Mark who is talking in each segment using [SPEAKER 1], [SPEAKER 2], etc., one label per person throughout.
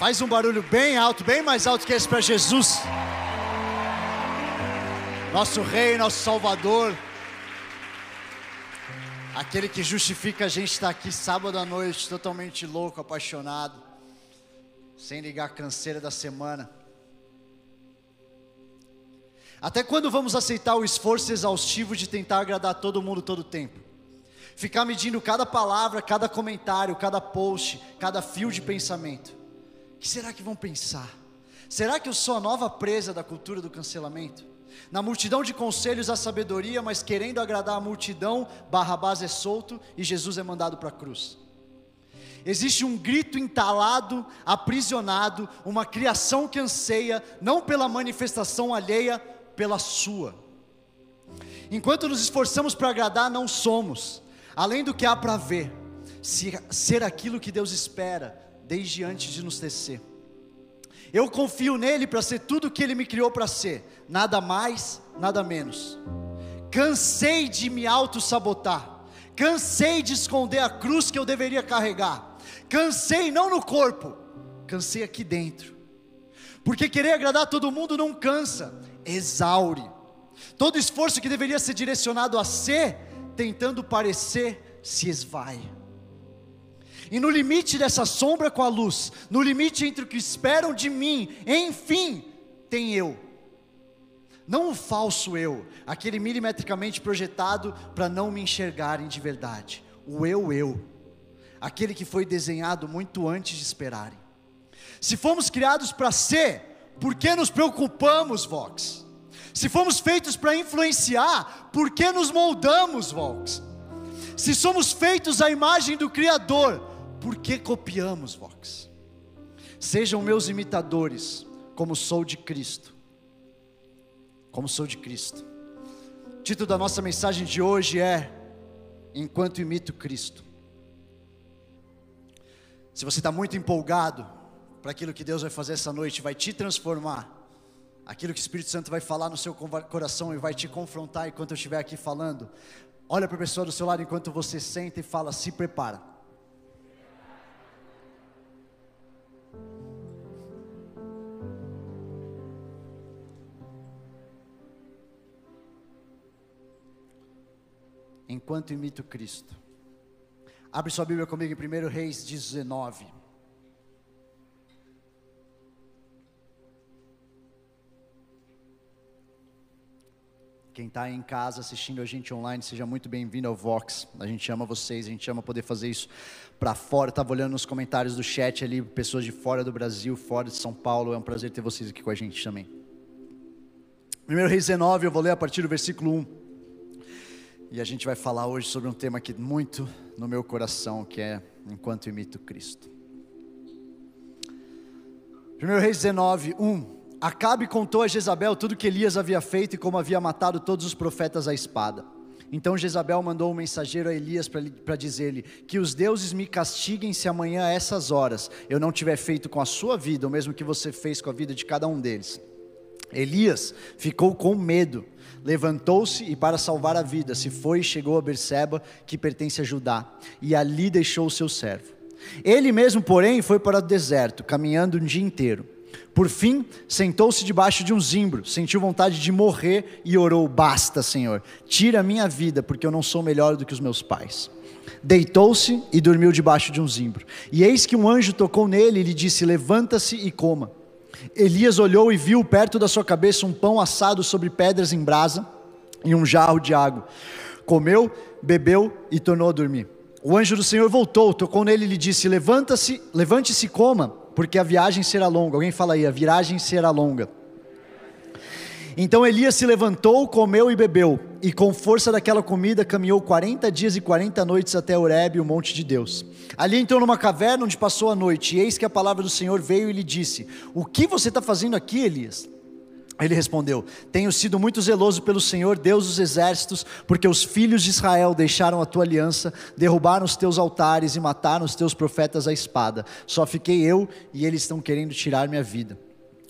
[SPEAKER 1] Faz um barulho bem alto, bem mais alto que esse para Jesus. Nosso Rei, nosso Salvador. Aquele que justifica a gente estar aqui sábado à noite, totalmente louco, apaixonado, sem ligar a canseira da semana. Até quando vamos aceitar o esforço exaustivo de tentar agradar todo mundo todo o tempo? Ficar medindo cada palavra, cada comentário, cada post, cada fio de pensamento. O que será que vão pensar? Será que eu sou a nova presa da cultura do cancelamento? Na multidão de conselhos há sabedoria, mas querendo agradar a multidão, Barrabás é solto e Jesus é mandado para a cruz. Existe um grito entalado, aprisionado, uma criação que anseia, não pela manifestação alheia, pela sua. Enquanto nos esforçamos para agradar, não somos, além do que há para ver, ser aquilo que Deus espera desde antes de nos tecer. Eu confio nele para ser tudo o que ele me criou para ser, nada mais, nada menos. Cansei de me auto-sabotar, cansei de esconder a cruz que eu deveria carregar, cansei não no corpo, cansei aqui dentro, porque querer agradar todo mundo não cansa, exaure. Todo esforço que deveria ser direcionado a ser, tentando parecer, se esvai. E no limite dessa sombra com a luz, no limite entre o que esperam de mim, enfim, tem eu. Não o falso eu, aquele milimetricamente projetado para não me enxergarem de verdade. O eu, eu. Aquele que foi desenhado muito antes de esperarem. Se fomos criados para ser, por que nos preocupamos, Vox? Se fomos feitos para influenciar, por que nos moldamos, Vox? Se somos feitos à imagem do Criador, por que copiamos, Vox? Sejam meus imitadores, como sou de Cristo. Como sou de Cristo. O título da nossa mensagem de hoje é Enquanto imito Cristo. Se você está muito empolgado para aquilo que Deus vai fazer essa noite, vai te transformar aquilo que o Espírito Santo vai falar no seu coração e vai te confrontar enquanto eu estiver aqui falando. Olha para a pessoa do seu lado enquanto você senta e fala: se prepara. Enquanto imito Cristo. Abre sua Bíblia comigo em 1 Reis 19. Quem está em casa assistindo a gente online, seja muito bem-vindo ao Vox. A gente ama vocês, a gente ama poder fazer isso para fora. Estava olhando nos comentários do chat ali, pessoas de fora do Brasil, fora de São Paulo. É um prazer ter vocês aqui com a gente também. 1 Reis 19, eu vou ler a partir do versículo 1. E a gente vai falar hoje sobre um tema que muito no meu coração, que é enquanto imito Cristo. 1 Reis 19, 1. Acabe contou a Jezabel tudo que Elias havia feito e como havia matado todos os profetas à espada. Então Jezabel mandou um mensageiro a Elias para dizer-lhe: Que os deuses me castiguem se amanhã a essas horas eu não tiver feito com a sua vida o mesmo que você fez com a vida de cada um deles. Elias ficou com medo, levantou-se e, para salvar a vida, se foi e chegou a Berseba, que pertence a Judá, e ali deixou o seu servo. Ele mesmo, porém, foi para o deserto, caminhando um dia inteiro. Por fim, sentou-se debaixo de um zimbro, sentiu vontade de morrer e orou: Basta, Senhor, tira a minha vida, porque eu não sou melhor do que os meus pais. Deitou-se e dormiu debaixo de um zimbro. E eis que um anjo tocou nele e lhe disse: Levanta-se e coma. Elias olhou e viu perto da sua cabeça um pão assado sobre pedras em brasa e um jarro de água. Comeu, bebeu e tornou a dormir. O anjo do Senhor voltou, tocou nele e lhe disse: Levanta-se, levante-se e coma porque a viagem será longa. Alguém fala aí, a viagem será longa. Então Elias se levantou, comeu e bebeu, e com força daquela comida caminhou 40 dias e 40 noites até Horebe, o monte de Deus. Ali entrou numa caverna onde passou a noite, e eis que a palavra do Senhor veio e lhe disse: O que você está fazendo aqui, Elias? Ele respondeu: Tenho sido muito zeloso pelo Senhor, Deus dos exércitos, porque os filhos de Israel deixaram a tua aliança, derrubaram os teus altares e mataram os teus profetas à espada. Só fiquei eu e eles estão querendo tirar minha vida.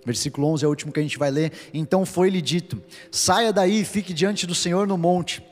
[SPEAKER 1] Versículo 11 é o último que a gente vai ler. Então foi-lhe dito: Saia daí e fique diante do Senhor no monte.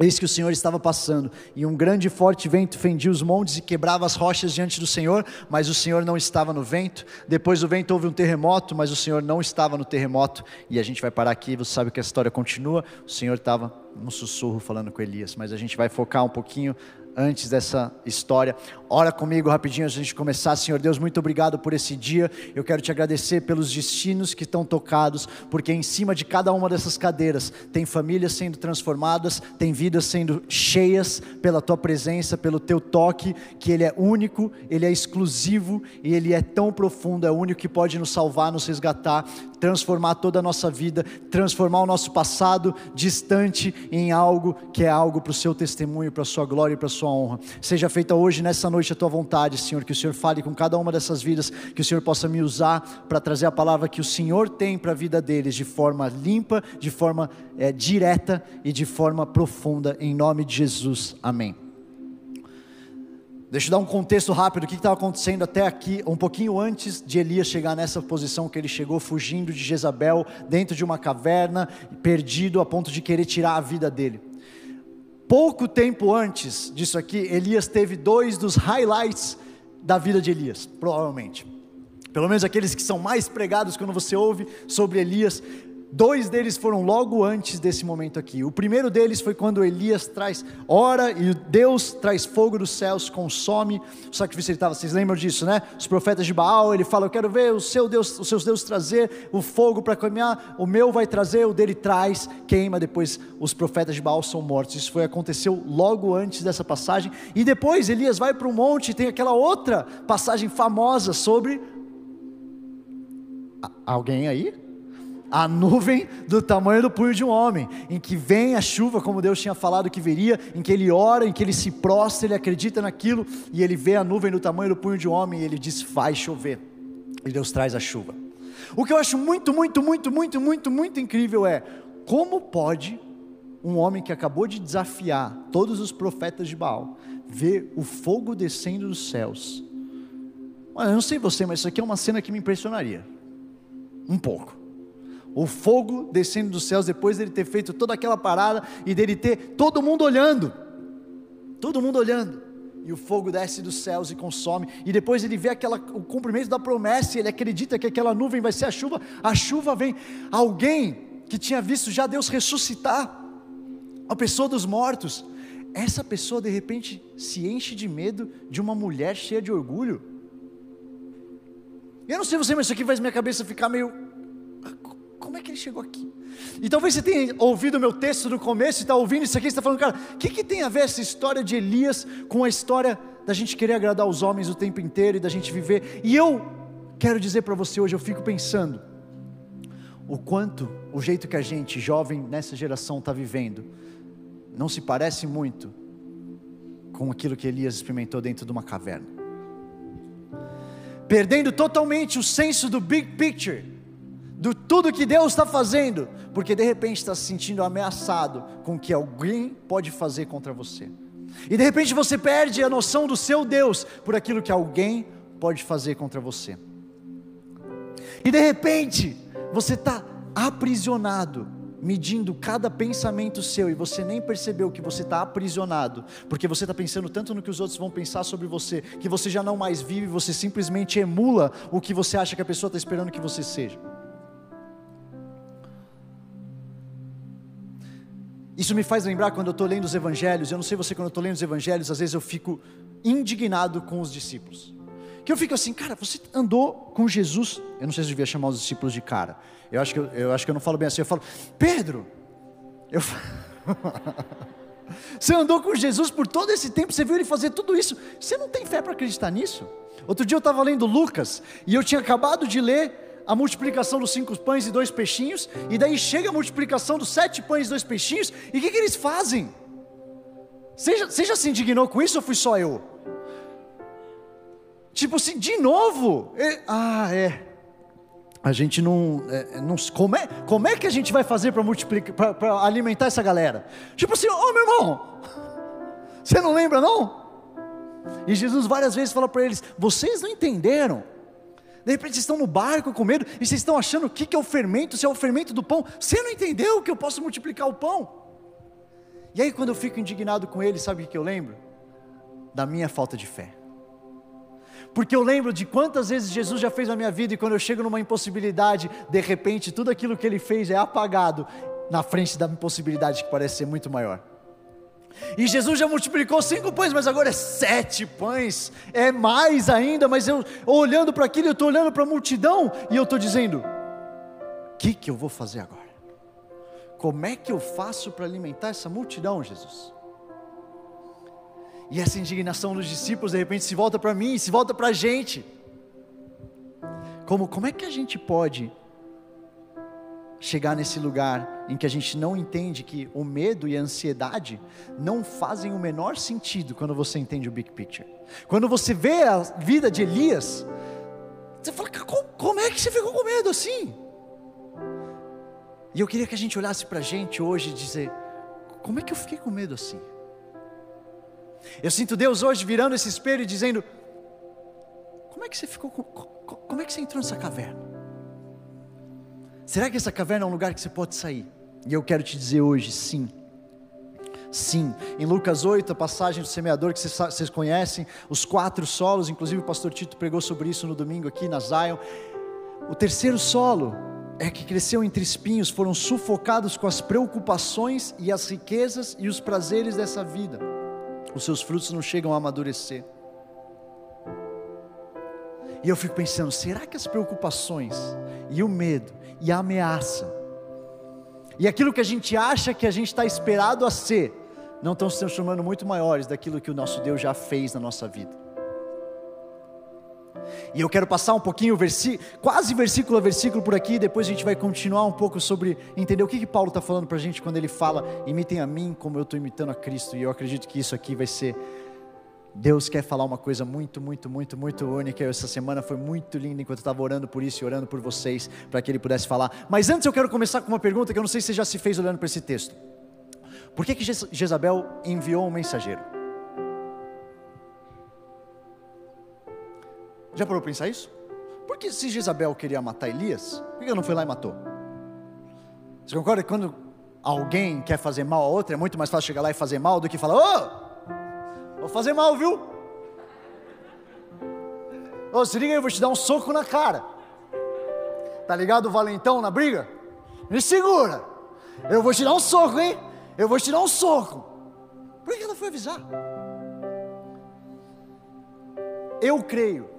[SPEAKER 1] Eis que o Senhor estava passando, e um grande e forte vento fendia os montes e quebrava as rochas diante do Senhor, mas o Senhor não estava no vento. Depois do vento houve um terremoto, mas o Senhor não estava no terremoto. E a gente vai parar aqui, você sabe que a história continua. O Senhor estava num sussurro falando com Elias, mas a gente vai focar um pouquinho antes dessa história. Ora comigo rapidinho antes de gente começar. Senhor Deus, muito obrigado por esse dia. Eu quero te agradecer pelos destinos que estão tocados, porque em cima de cada uma dessas cadeiras tem famílias sendo transformadas, tem vidas sendo cheias pela tua presença, pelo teu toque, que ele é único, ele é exclusivo e ele é tão profundo, é o único que pode nos salvar, nos resgatar, transformar toda a nossa vida, transformar o nosso passado distante em algo que é algo para o seu testemunho, para a sua glória e para a sua honra. Seja feita hoje, nessa noite, a tua vontade, Senhor. Que o Senhor fale com cada uma dessas vidas, que o Senhor possa me usar para trazer a palavra que o Senhor tem para a vida deles, de forma limpa, de forma é, direta e de forma profunda, em nome de Jesus. Amém. Deixa eu dar um contexto rápido do que estava acontecendo até aqui, um pouquinho antes de Elias chegar nessa posição que ele chegou, fugindo de Jezabel, dentro de uma caverna, perdido a ponto de querer tirar a vida dele. Pouco tempo antes disso aqui, Elias teve dois dos highlights da vida de Elias, provavelmente. Pelo menos aqueles que são mais pregados quando você ouve sobre Elias, Dois deles foram logo antes desse momento aqui. O primeiro deles foi quando Elias traz, ora e Deus traz fogo dos céus, consome o sacrifício. Ele estava, vocês lembram disso, né? Os profetas de Baal, ele fala: Eu quero ver o seu Deus, os seus deuses trazer o fogo para queimar, o meu vai trazer, o dele traz, queima. Depois os profetas de Baal são mortos. Isso foi aconteceu logo antes dessa passagem. E depois Elias vai para o monte e tem aquela outra passagem famosa sobre. Alguém aí? A nuvem do tamanho do punho de um homem, em que vem a chuva, como Deus tinha falado que viria, em que ele ora, em que ele se prostra, ele acredita naquilo, e ele vê a nuvem do tamanho do punho de um homem, e ele diz: Vai chover, e Deus traz a chuva. O que eu acho muito, muito, muito, muito, muito, muito incrível é como pode um homem que acabou de desafiar todos os profetas de Baal ver o fogo descendo dos céus. Eu não sei você, mas isso aqui é uma cena que me impressionaria. Um pouco o fogo descendo dos céus depois dele ter feito toda aquela parada e dele ter todo mundo olhando, todo mundo olhando, e o fogo desce dos céus e consome, e depois ele vê aquela, o cumprimento da promessa, e ele acredita que aquela nuvem vai ser a chuva, a chuva vem, alguém que tinha visto já Deus ressuscitar. A pessoa dos mortos, essa pessoa de repente se enche de medo de uma mulher cheia de orgulho. Eu não sei você, mas isso aqui faz minha cabeça ficar meio como é que ele chegou aqui? E talvez você tenha ouvido o meu texto no começo e está ouvindo isso aqui está falando, cara, o que, que tem a ver essa história de Elias com a história da gente querer agradar os homens o tempo inteiro e da gente viver? E eu quero dizer para você hoje, eu fico pensando, o quanto o jeito que a gente, jovem nessa geração, está vivendo, não se parece muito com aquilo que Elias experimentou dentro de uma caverna. Perdendo totalmente o senso do big picture do tudo que Deus está fazendo, porque de repente está se sentindo ameaçado com o que alguém pode fazer contra você. E de repente você perde a noção do seu Deus por aquilo que alguém pode fazer contra você. E de repente você está aprisionado, medindo cada pensamento seu e você nem percebeu que você está aprisionado, porque você está pensando tanto no que os outros vão pensar sobre você, que você já não mais vive, você simplesmente emula o que você acha que a pessoa está esperando que você seja. Isso me faz lembrar quando eu estou lendo os evangelhos, eu não sei você, quando eu estou lendo os evangelhos, às vezes eu fico indignado com os discípulos. Que eu fico assim, cara, você andou com Jesus. Eu não sei se eu devia chamar os discípulos de cara. Eu acho que eu, eu acho que eu não falo bem assim. Eu falo, Pedro, eu Você andou com Jesus por todo esse tempo, você viu ele fazer tudo isso. Você não tem fé para acreditar nisso? Outro dia eu estava lendo Lucas e eu tinha acabado de ler a multiplicação dos cinco pães e dois peixinhos, e daí chega a multiplicação dos sete pães e dois peixinhos, e o que, que eles fazem? Você já, você já se indignou com isso ou fui só eu? Tipo assim, de novo? É, ah, é. A gente não, é, não como, é, como é que a gente vai fazer para multiplicar, para alimentar essa galera? Tipo assim, ô oh, meu irmão, você não lembra não? E Jesus várias vezes fala para eles: vocês não entenderam de repente vocês estão no barco com medo e vocês estão achando o que é o fermento, se é o fermento do pão. Você não entendeu que eu posso multiplicar o pão. E aí, quando eu fico indignado com ele, sabe o que eu lembro? Da minha falta de fé. Porque eu lembro de quantas vezes Jesus já fez na minha vida, e quando eu chego numa impossibilidade, de repente tudo aquilo que ele fez é apagado na frente da impossibilidade que parece ser muito maior. E Jesus já multiplicou cinco pães, mas agora é sete pães, é mais ainda. Mas eu olhando para aquilo, eu estou olhando para a multidão e eu estou dizendo: o que, que eu vou fazer agora? Como é que eu faço para alimentar essa multidão, Jesus? E essa indignação dos discípulos de repente se volta para mim, se volta para a gente. Como, como é que a gente pode chegar nesse lugar em que a gente não entende que o medo e a ansiedade não fazem o menor sentido quando você entende o big picture. Quando você vê a vida de Elias, você fala, como, é que você ficou com medo assim? E eu queria que a gente olhasse para a gente hoje e dizer, como é que eu fiquei com medo assim? Eu sinto Deus hoje virando esse espelho e dizendo, como é que você ficou, como é que você entrou nessa caverna? Será que essa caverna é um lugar que você pode sair? E eu quero te dizer hoje, sim. Sim, em Lucas 8, a passagem do semeador que vocês, conhecem, os quatro solos, inclusive o pastor Tito pregou sobre isso no domingo aqui na Zion. O terceiro solo é que cresceu entre espinhos, foram sufocados com as preocupações e as riquezas e os prazeres dessa vida. Os seus frutos não chegam a amadurecer. E eu fico pensando, será que as preocupações e o medo e ameaça e aquilo que a gente acha que a gente está esperado a ser, não estão se transformando muito maiores daquilo que o nosso Deus já fez na nossa vida? E eu quero passar um pouquinho, quase versículo a versículo por aqui, depois a gente vai continuar um pouco sobre entender o que, que Paulo está falando para a gente quando ele fala: imitem a mim como eu estou imitando a Cristo. E eu acredito que isso aqui vai ser Deus quer falar uma coisa muito, muito, muito, muito única. Essa semana foi muito linda enquanto eu estava orando por isso e orando por vocês, para que Ele pudesse falar. Mas antes eu quero começar com uma pergunta que eu não sei se você já se fez olhando para esse texto. Por que, que Jezabel enviou um mensageiro? Já parou para pensar isso? Porque se Jezabel queria matar Elias, por que ele não foi lá e matou? Você concorda que quando alguém quer fazer mal a outra, é muito mais fácil chegar lá e fazer mal do que falar, ô, oh, Vou fazer mal, viu? Ô, se liga aí, eu vou te dar um soco na cara. Tá ligado o valentão na briga? Me segura. Eu vou te dar um soco, hein? Eu vou te dar um soco. Por que ela foi avisar? Eu creio,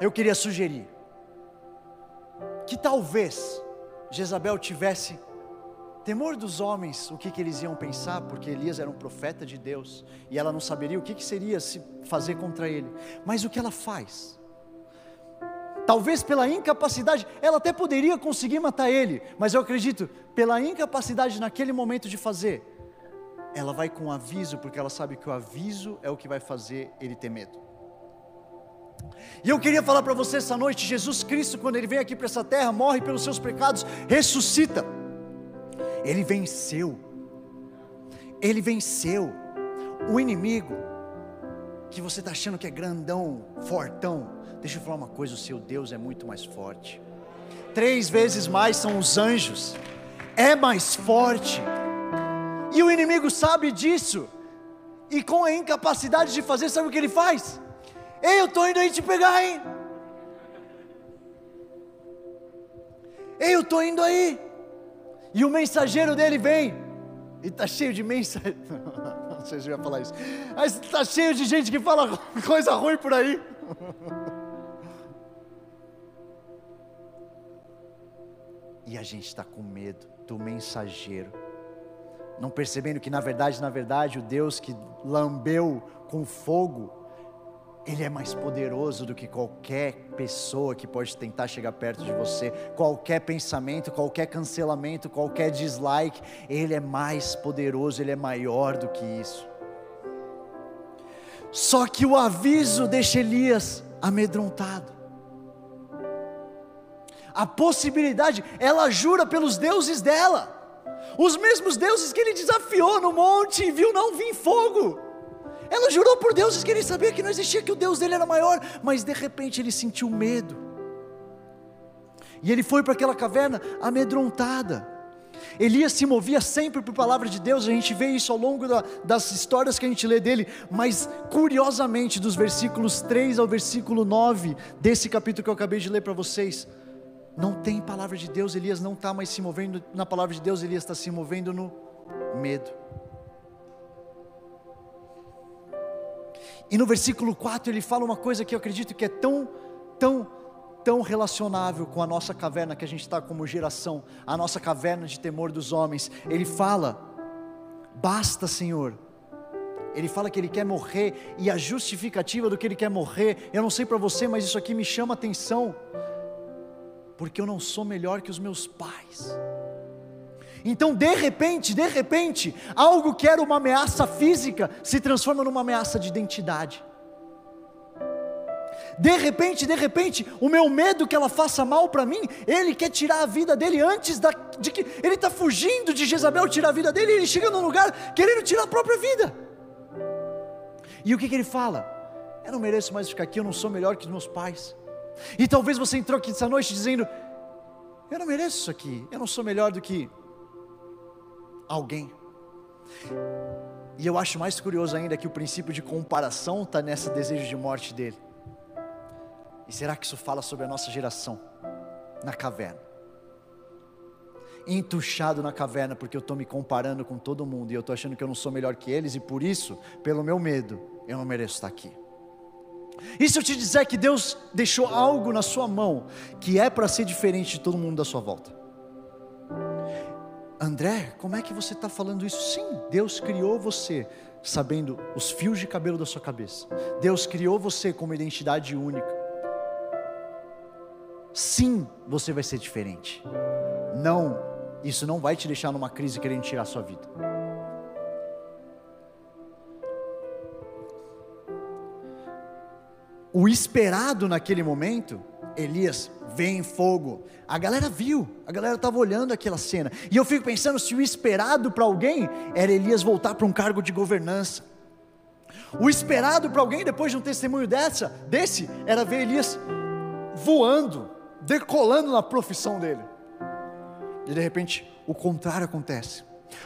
[SPEAKER 1] eu queria sugerir, que talvez Jezabel tivesse Temor dos homens, o que, que eles iam pensar, porque Elias era um profeta de Deus e ela não saberia o que, que seria se fazer contra ele. Mas o que ela faz? Talvez pela incapacidade, ela até poderia conseguir matar ele, mas eu acredito, pela incapacidade naquele momento de fazer, ela vai com aviso, porque ela sabe que o aviso é o que vai fazer ele ter medo. E eu queria falar para você essa noite: Jesus Cristo, quando ele vem aqui para essa terra, morre pelos seus pecados, ressuscita. Ele venceu. Ele venceu. O inimigo que você está achando que é grandão, fortão, deixa eu falar uma coisa: o seu Deus é muito mais forte. Três vezes mais são os anjos, é mais forte. E o inimigo sabe disso, e com a incapacidade de fazer, sabe o que ele faz? Ei, eu estou indo aí te pegar, hein? Ei, eu estou indo aí. E o mensageiro dele vem, e está cheio de mensageiros. Não sei se eu ia falar isso, mas está cheio de gente que fala coisa ruim por aí. E a gente está com medo do mensageiro, não percebendo que na verdade, na verdade, o Deus que lambeu com fogo ele é mais poderoso do que qualquer pessoa que pode tentar chegar perto de você, qualquer pensamento, qualquer cancelamento, qualquer dislike, Ele é mais poderoso, Ele é maior do que isso. Só que o aviso deixa Elias amedrontado. A possibilidade, ela jura pelos deuses dela, os mesmos deuses que ele desafiou no monte e viu não vir fogo. Ela jurou por Deus que ele sabia que não existia, que o Deus dele era maior, mas de repente ele sentiu medo. E ele foi para aquela caverna amedrontada. Elias se movia sempre por palavra de Deus, a gente vê isso ao longo da, das histórias que a gente lê dele, mas curiosamente, dos versículos 3 ao versículo 9 desse capítulo que eu acabei de ler para vocês, não tem palavra de Deus, Elias não está mais se movendo na palavra de Deus, Elias está se movendo no medo. E no versículo 4 ele fala uma coisa que eu acredito que é tão, tão, tão relacionável com a nossa caverna que a gente está como geração, a nossa caverna de temor dos homens. Ele fala: basta, Senhor. Ele fala que ele quer morrer e a justificativa do que ele quer morrer, eu não sei para você, mas isso aqui me chama atenção, porque eu não sou melhor que os meus pais. Então, de repente, de repente, algo que era uma ameaça física se transforma numa ameaça de identidade. De repente, de repente, o meu medo que ela faça mal para mim, ele quer tirar a vida dele antes da, de que ele está fugindo de Jezabel tirar a vida dele, ele chega num lugar querendo tirar a própria vida. E o que, que ele fala? Eu não mereço mais ficar aqui, eu não sou melhor que os meus pais. E talvez você entrou aqui essa noite dizendo: Eu não mereço isso aqui, eu não sou melhor do que alguém. E eu acho mais curioso ainda que o princípio de comparação está nesse desejo de morte dele. E será que isso fala sobre a nossa geração na caverna? Entuchado na caverna porque eu estou me comparando com todo mundo e eu estou achando que eu não sou melhor que eles e por isso, pelo meu medo, eu não mereço estar aqui. E se eu te disser que Deus deixou algo na sua mão que é para ser diferente de todo mundo da sua volta? André, como é que você está falando isso? Sim, Deus criou você sabendo os fios de cabelo da sua cabeça. Deus criou você com uma identidade única. Sim, você vai ser diferente. Não, isso não vai te deixar numa crise querendo tirar a sua vida. O esperado naquele momento Elias vem em fogo. A galera viu, a galera estava olhando aquela cena. E eu fico pensando se o esperado para alguém era Elias voltar para um cargo de governança. O esperado para alguém depois de um testemunho dessa, desse, era ver Elias voando, decolando na profissão dele. E de repente, o contrário acontece.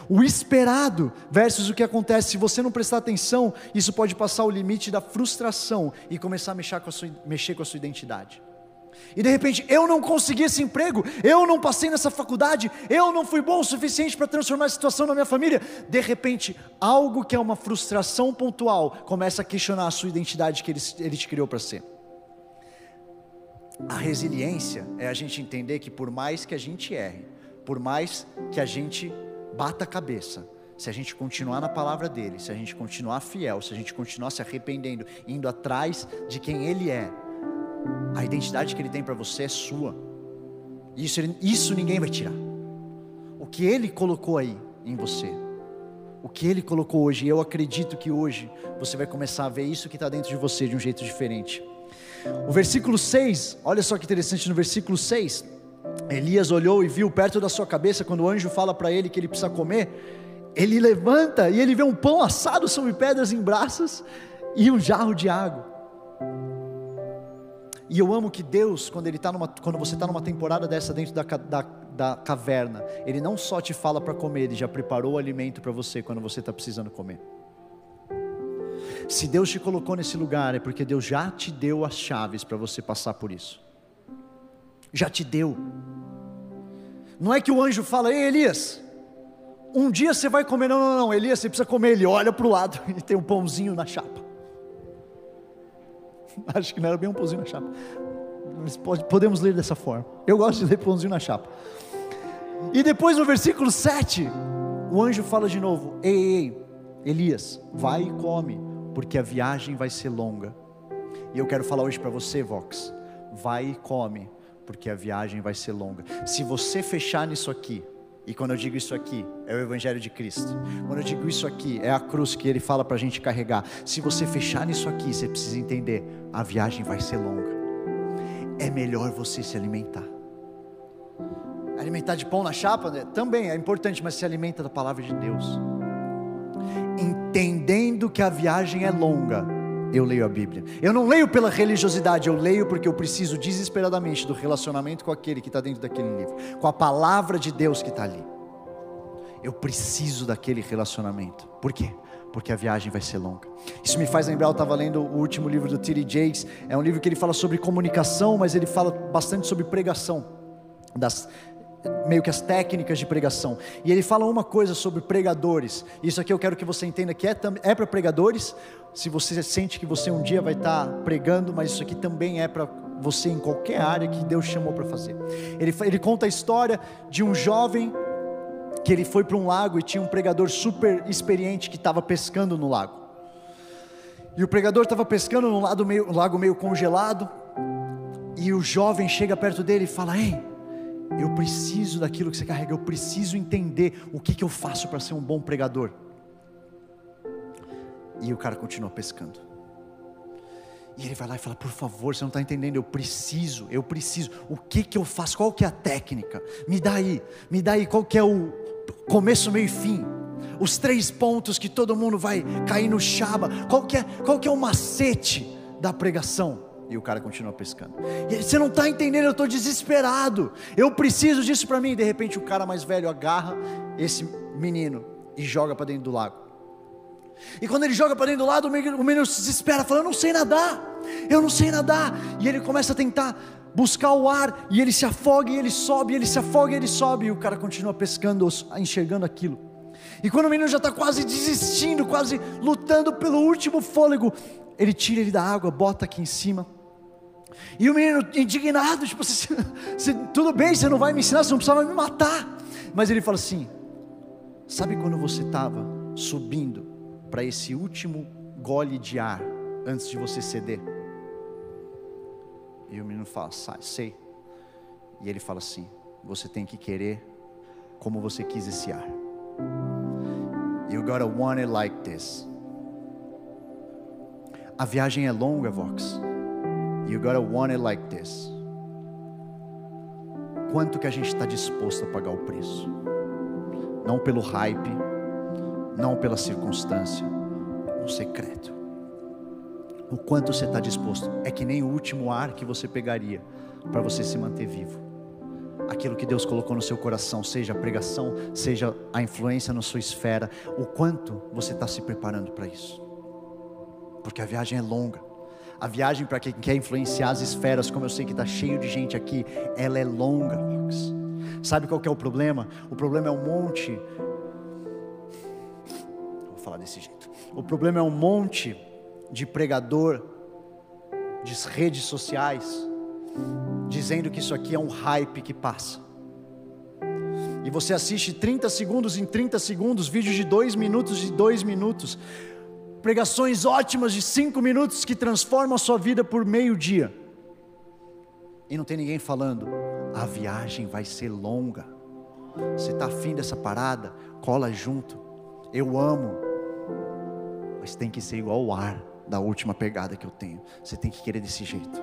[SPEAKER 1] O esperado versus o que acontece, se você não prestar atenção, isso pode passar o limite da frustração e começar a mexer com a sua, mexer com a sua identidade. E de repente, eu não consegui esse emprego, eu não passei nessa faculdade, eu não fui bom o suficiente para transformar a situação na minha família. De repente, algo que é uma frustração pontual começa a questionar a sua identidade que ele, ele te criou para ser. A resiliência é a gente entender que por mais que a gente erre, por mais que a gente bata a cabeça, se a gente continuar na palavra dele, se a gente continuar fiel, se a gente continuar se arrependendo, indo atrás de quem ele é, a identidade que Ele tem para você é sua. Isso, isso ninguém vai tirar. O que Ele colocou aí em você, o que Ele colocou hoje, eu acredito que hoje você vai começar a ver isso que está dentro de você de um jeito diferente. O versículo 6, olha só que interessante no versículo 6. Elias olhou e viu perto da sua cabeça, quando o anjo fala para ele que ele precisa comer, ele levanta e ele vê um pão assado sobre pedras em braços e um jarro de água. E eu amo que Deus, quando, ele tá numa, quando você está numa temporada dessa dentro da, da, da caverna, Ele não só te fala para comer, Ele já preparou o alimento para você quando você está precisando comer. Se Deus te colocou nesse lugar, é porque Deus já te deu as chaves para você passar por isso. Já te deu. Não é que o anjo fala, ei Elias, um dia você vai comer, não, não, não, Elias, você precisa comer. Ele olha para o lado e tem um pãozinho na chapa. Acho que não era bem um pãozinho na chapa. Mas pode, podemos ler dessa forma. Eu gosto de ler pãozinho na chapa. E depois no versículo 7, o anjo fala de novo: Ei, ei, Elias, vai e come, porque a viagem vai ser longa. E eu quero falar hoje para você, Vox: vai e come, porque a viagem vai ser longa. Se você fechar nisso aqui, e quando eu digo isso aqui, é o Evangelho de Cristo. Quando eu digo isso aqui, é a cruz que ele fala para a gente carregar. Se você fechar nisso aqui, você precisa entender: a viagem vai ser longa. É melhor você se alimentar. Alimentar de pão na chapa né? também é importante, mas se alimenta da palavra de Deus. Entendendo que a viagem é longa, eu leio a Bíblia. Eu não leio pela religiosidade, eu leio porque eu preciso desesperadamente do relacionamento com aquele que está dentro daquele livro, com a palavra de Deus que está ali. Eu preciso daquele relacionamento. Por quê? Porque a viagem vai ser longa. Isso me faz lembrar, eu estava lendo o último livro do T.D. Jakes, é um livro que ele fala sobre comunicação, mas ele fala bastante sobre pregação, das, meio que as técnicas de pregação. E ele fala uma coisa sobre pregadores. Isso aqui eu quero que você entenda que é, é para pregadores. Se você sente que você um dia vai estar tá pregando, mas isso aqui também é para você em qualquer área que Deus chamou para fazer. Ele, ele conta a história de um jovem que ele foi para um lago e tinha um pregador super experiente que estava pescando no lago. E o pregador estava pescando no lago meio, lago meio congelado. E o jovem chega perto dele e fala: Ei, eu preciso daquilo que você carrega, eu preciso entender o que, que eu faço para ser um bom pregador. E o cara continua pescando. E ele vai lá e fala: Por favor, você não está entendendo, eu preciso, eu preciso. O que que eu faço? Qual que é a técnica? Me dá aí, me dá aí, qual que é o começo, meio e fim? Os três pontos que todo mundo vai cair no chaba. Qual que é, qual que é o macete da pregação? E o cara continua pescando. E você não está entendendo, eu estou desesperado. Eu preciso disso para mim. E de repente o cara mais velho agarra esse menino e joga para dentro do lago. E quando ele joga para dentro do lado, o menino se desespera, falando: Eu não sei nadar, eu não sei nadar. E ele começa a tentar buscar o ar, e ele se afoga, e ele sobe, e ele se afoga, e ele sobe, e o cara continua pescando, enxergando aquilo. E quando o menino já está quase desistindo, quase lutando pelo último fôlego, ele tira ele da água, bota aqui em cima. E o menino indignado, tipo assim, tudo bem, você não vai me ensinar, você não precisava me matar. Mas ele fala assim: sabe quando você estava subindo para esse último gole de ar antes de você ceder? E o menino fala: Sai, sei. E ele fala assim: Você tem que querer como você quis esse ar. You gotta want it like this. A viagem é longa, Vox. You gotta want it like this. Quanto que a gente está disposto a pagar o preço? Não pelo hype, não pela circunstância, no secreto. O quanto você está disposto. É que nem o último ar que você pegaria para você se manter vivo. Aquilo que Deus colocou no seu coração, seja a pregação, seja a influência na sua esfera, o quanto você está se preparando para isso. Porque a viagem é longa. A viagem para quem quer influenciar as esferas, como eu sei que está cheio de gente aqui, ela é longa. Sabe qual é o problema? O problema é um monte falar desse jeito. O problema é um monte de pregador de redes sociais dizendo que isso aqui é um hype que passa. E você assiste 30 segundos em 30 segundos, vídeos de 2 minutos de 2 minutos, pregações ótimas de 5 minutos que transformam a sua vida por meio dia. E não tem ninguém falando, a viagem vai ser longa. Você está afim dessa parada? Cola junto. Eu amo mas tem que ser igual o ar da última pegada que eu tenho. Você tem que querer desse jeito.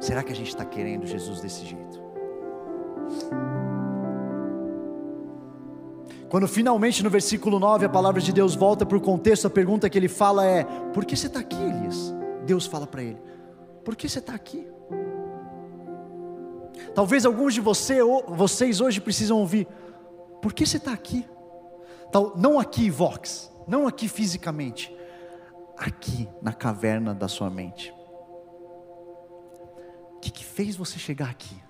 [SPEAKER 1] Será que a gente está querendo Jesus desse jeito? Quando finalmente no versículo 9 a palavra de Deus volta para o contexto, a pergunta que ele fala é: Por que você está aqui, Elias? Deus fala para ele: Por que você está aqui? Talvez alguns de você, vocês hoje precisam ouvir: Por que você está aqui? Não aqui, Vox, não aqui fisicamente, aqui na caverna da sua mente. O que, que fez você chegar aqui?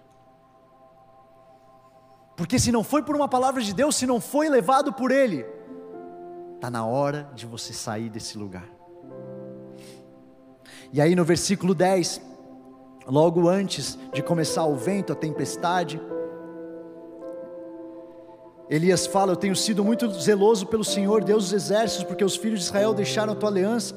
[SPEAKER 1] Porque se não foi por uma palavra de Deus, se não foi levado por Ele, está na hora de você sair desse lugar. E aí no versículo 10, logo antes de começar o vento, a tempestade, Elias fala: Eu tenho sido muito zeloso pelo Senhor, Deus dos exércitos, porque os filhos de Israel deixaram a tua aliança,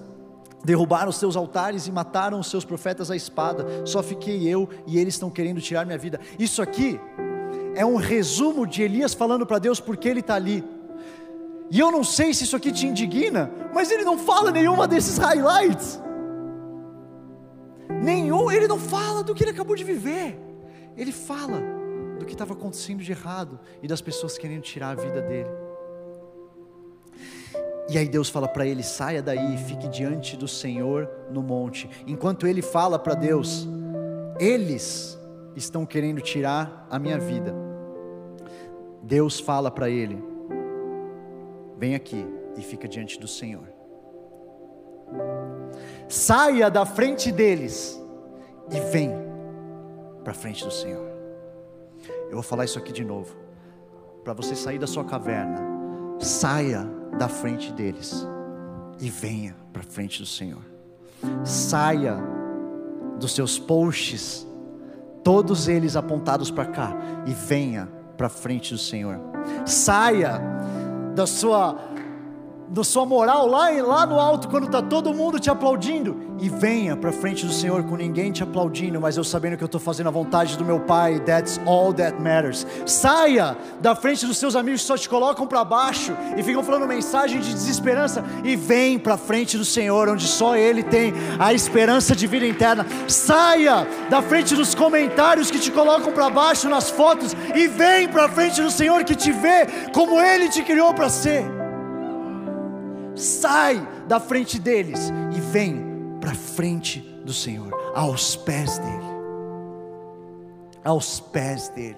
[SPEAKER 1] derrubaram os teus altares e mataram os seus profetas à espada. Só fiquei eu e eles estão querendo tirar minha vida. Isso aqui é um resumo de Elias falando para Deus porque ele está ali. E eu não sei se isso aqui te indigna, mas ele não fala nenhuma desses highlights. Nenhum, ele não fala do que ele acabou de viver. Ele fala do que estava acontecendo de errado e das pessoas querendo tirar a vida dele. E aí Deus fala para ele: saia daí e fique diante do Senhor no monte. Enquanto ele fala para Deus, eles estão querendo tirar a minha vida. Deus fala para ele: vem aqui e fica diante do Senhor. Saia da frente deles e vem para frente do Senhor. Eu vou falar isso aqui de novo. Para você sair da sua caverna, saia da frente deles e venha para frente do Senhor. Saia dos seus posts, todos eles apontados para cá, e venha para frente do Senhor. Saia da sua da sua moral lá, lá no alto, quando está todo mundo te aplaudindo, e venha para frente do Senhor com ninguém te aplaudindo, mas eu sabendo que eu estou fazendo a vontade do meu Pai, that's all that matters. Saia da frente dos seus amigos que só te colocam para baixo e ficam falando mensagem de desesperança, e vem para frente do Senhor, onde só Ele tem a esperança de vida eterna. Saia da frente dos comentários que te colocam para baixo nas fotos, e vem para frente do Senhor que te vê como Ele te criou para ser sai da frente deles e vem para frente do Senhor, aos pés dele. Aos pés dele.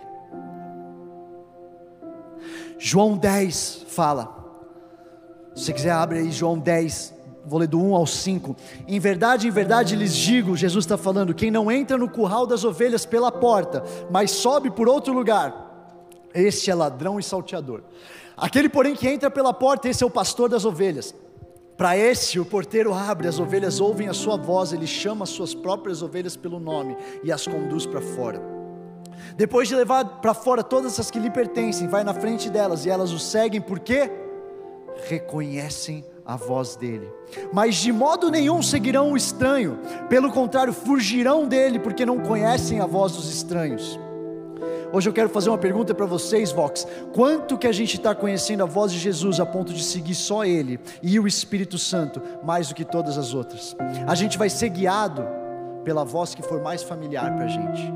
[SPEAKER 1] João 10 fala. Se você quiser, abre aí João 10, vou ler do 1 ao 5. Em verdade, em verdade lhes digo: Jesus está falando, quem não entra no curral das ovelhas pela porta, mas sobe por outro lugar, este é ladrão e salteador. Aquele, porém, que entra pela porta, esse é o pastor das ovelhas. Para esse, o porteiro abre, as ovelhas ouvem a sua voz, ele chama as suas próprias ovelhas pelo nome e as conduz para fora. Depois de levar para fora todas as que lhe pertencem, vai na frente delas e elas o seguem porque reconhecem a voz dele. Mas de modo nenhum seguirão o estranho, pelo contrário, fugirão dele porque não conhecem a voz dos estranhos. Hoje eu quero fazer uma pergunta para vocês, Vox. Quanto que a gente está conhecendo a voz de Jesus a ponto de seguir só Ele e o Espírito Santo mais do que todas as outras? A gente vai ser guiado pela voz que for mais familiar para a gente,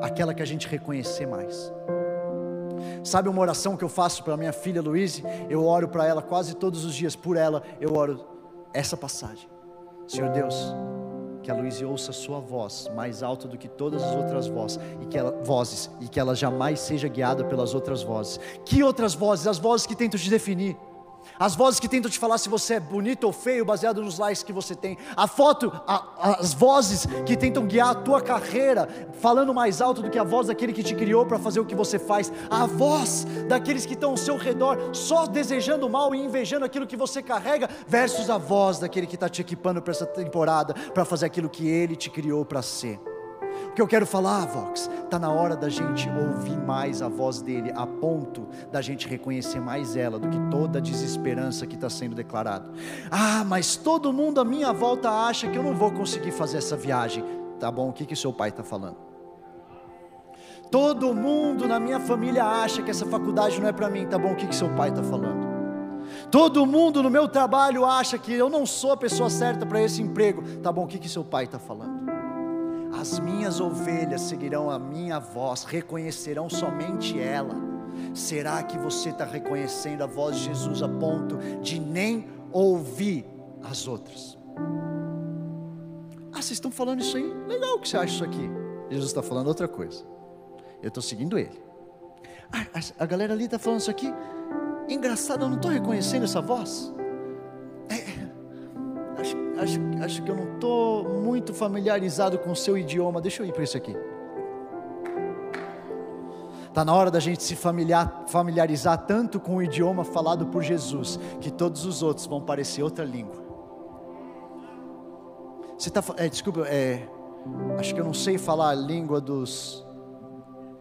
[SPEAKER 1] aquela que a gente reconhecer mais. Sabe uma oração que eu faço para minha filha Luíse? Eu oro para ela quase todos os dias, por ela, eu oro essa passagem. Senhor Deus, que a Luísa ouça a sua voz mais alto do que todas as outras vozes e que ela, vozes e que ela jamais seja guiada pelas outras vozes. Que outras vozes? As vozes que tentam te definir. As vozes que tentam te falar se você é bonito ou feio, baseado nos likes que você tem. A foto, a, as vozes que tentam guiar a tua carreira, falando mais alto do que a voz daquele que te criou para fazer o que você faz. A voz daqueles que estão ao seu redor, só desejando mal e invejando aquilo que você carrega, versus a voz daquele que está te equipando para essa temporada, para fazer aquilo que ele te criou para ser. Que eu quero falar, Vox, está na hora da gente ouvir mais a voz dele, a ponto da gente reconhecer mais ela do que toda a desesperança que está sendo declarado. Ah, mas todo mundo à minha volta acha que eu não vou conseguir fazer essa viagem. Tá bom, o que, que seu pai está falando? Todo mundo na minha família acha que essa faculdade não é para mim. Tá bom, o que, que seu pai está falando? Todo mundo no meu trabalho acha que eu não sou a pessoa certa para esse emprego. Tá bom, o que, que seu pai está falando? As minhas ovelhas seguirão a minha voz, reconhecerão somente ela. Será que você está reconhecendo a voz de Jesus a ponto de nem ouvir as outras? Ah, vocês estão falando isso aí? Legal que você acha isso aqui. Jesus está falando outra coisa. Eu estou seguindo ele. Ah, a, galera ali está falando isso aqui. Engraçado, eu não estou reconhecendo essa voz acho, acho que eu não estou muito familiarizado com o seu idioma. Deixa eu ir para isso aqui. Está na hora da gente se familiar, familiarizar tanto com o idioma falado por Jesus, que todos os outros vão parecer outra língua. Você está, é, desculpa, é, acho que eu não sei falar a língua dos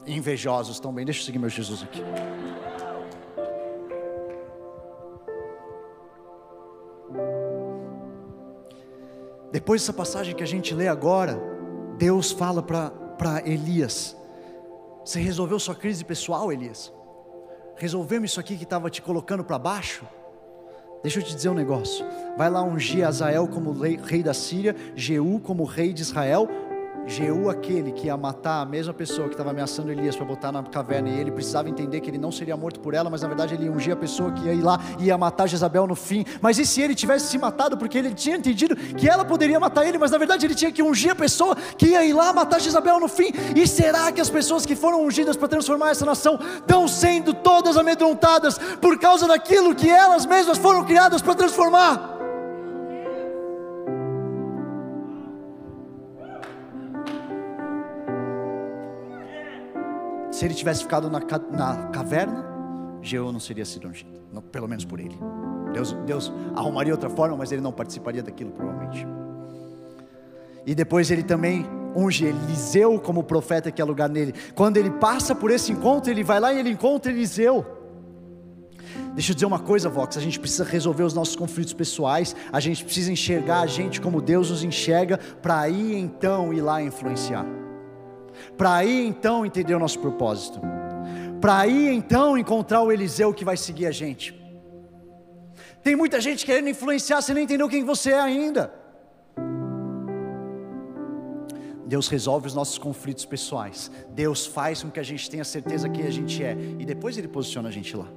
[SPEAKER 1] invejosos tão bem. Deixa eu seguir meu Jesus aqui. Depois dessa passagem que a gente lê agora, Deus fala para Elias: Você resolveu sua crise pessoal, Elias? Resolvemos isso aqui que estava te colocando para baixo? Deixa eu te dizer um negócio. Vai lá ungir Azael como rei, da Síria, Jeú como rei de Israel. Jeú, aquele que ia matar a mesma pessoa que estava ameaçando Elias para botar na caverna, e ele precisava entender que ele não seria morto por ela, mas na verdade ele ia ungir a pessoa que ia ir lá e ia matar Jezabel no fim. Mas e se ele tivesse se matado, porque ele tinha entendido que ela poderia matar ele, mas na verdade ele tinha que ungir a pessoa que ia ir lá matar Jezabel no fim? E será que as pessoas que foram ungidas para transformar essa nação estão sendo todas amedrontadas por causa daquilo que elas mesmas foram criadas para transformar? Se ele tivesse ficado na, na caverna, Jeú não seria sido ungido, não, pelo menos por ele. Deus, Deus arrumaria outra forma, mas ele não participaria daquilo, provavelmente. E depois ele também unge Eliseu como profeta que é lugar nele. Quando ele passa por esse encontro, ele vai lá e ele encontra Eliseu. Deixa eu dizer uma coisa, Vox: a gente precisa resolver os nossos conflitos pessoais, a gente precisa enxergar a gente como Deus nos enxerga, para aí então ir lá influenciar para aí então entender o nosso propósito, para aí então encontrar o Eliseu que vai seguir a gente. Tem muita gente querendo influenciar, você não entendeu quem você é ainda. Deus resolve os nossos conflitos pessoais. Deus faz com que a gente tenha certeza quem a gente é. E depois Ele posiciona a gente lá.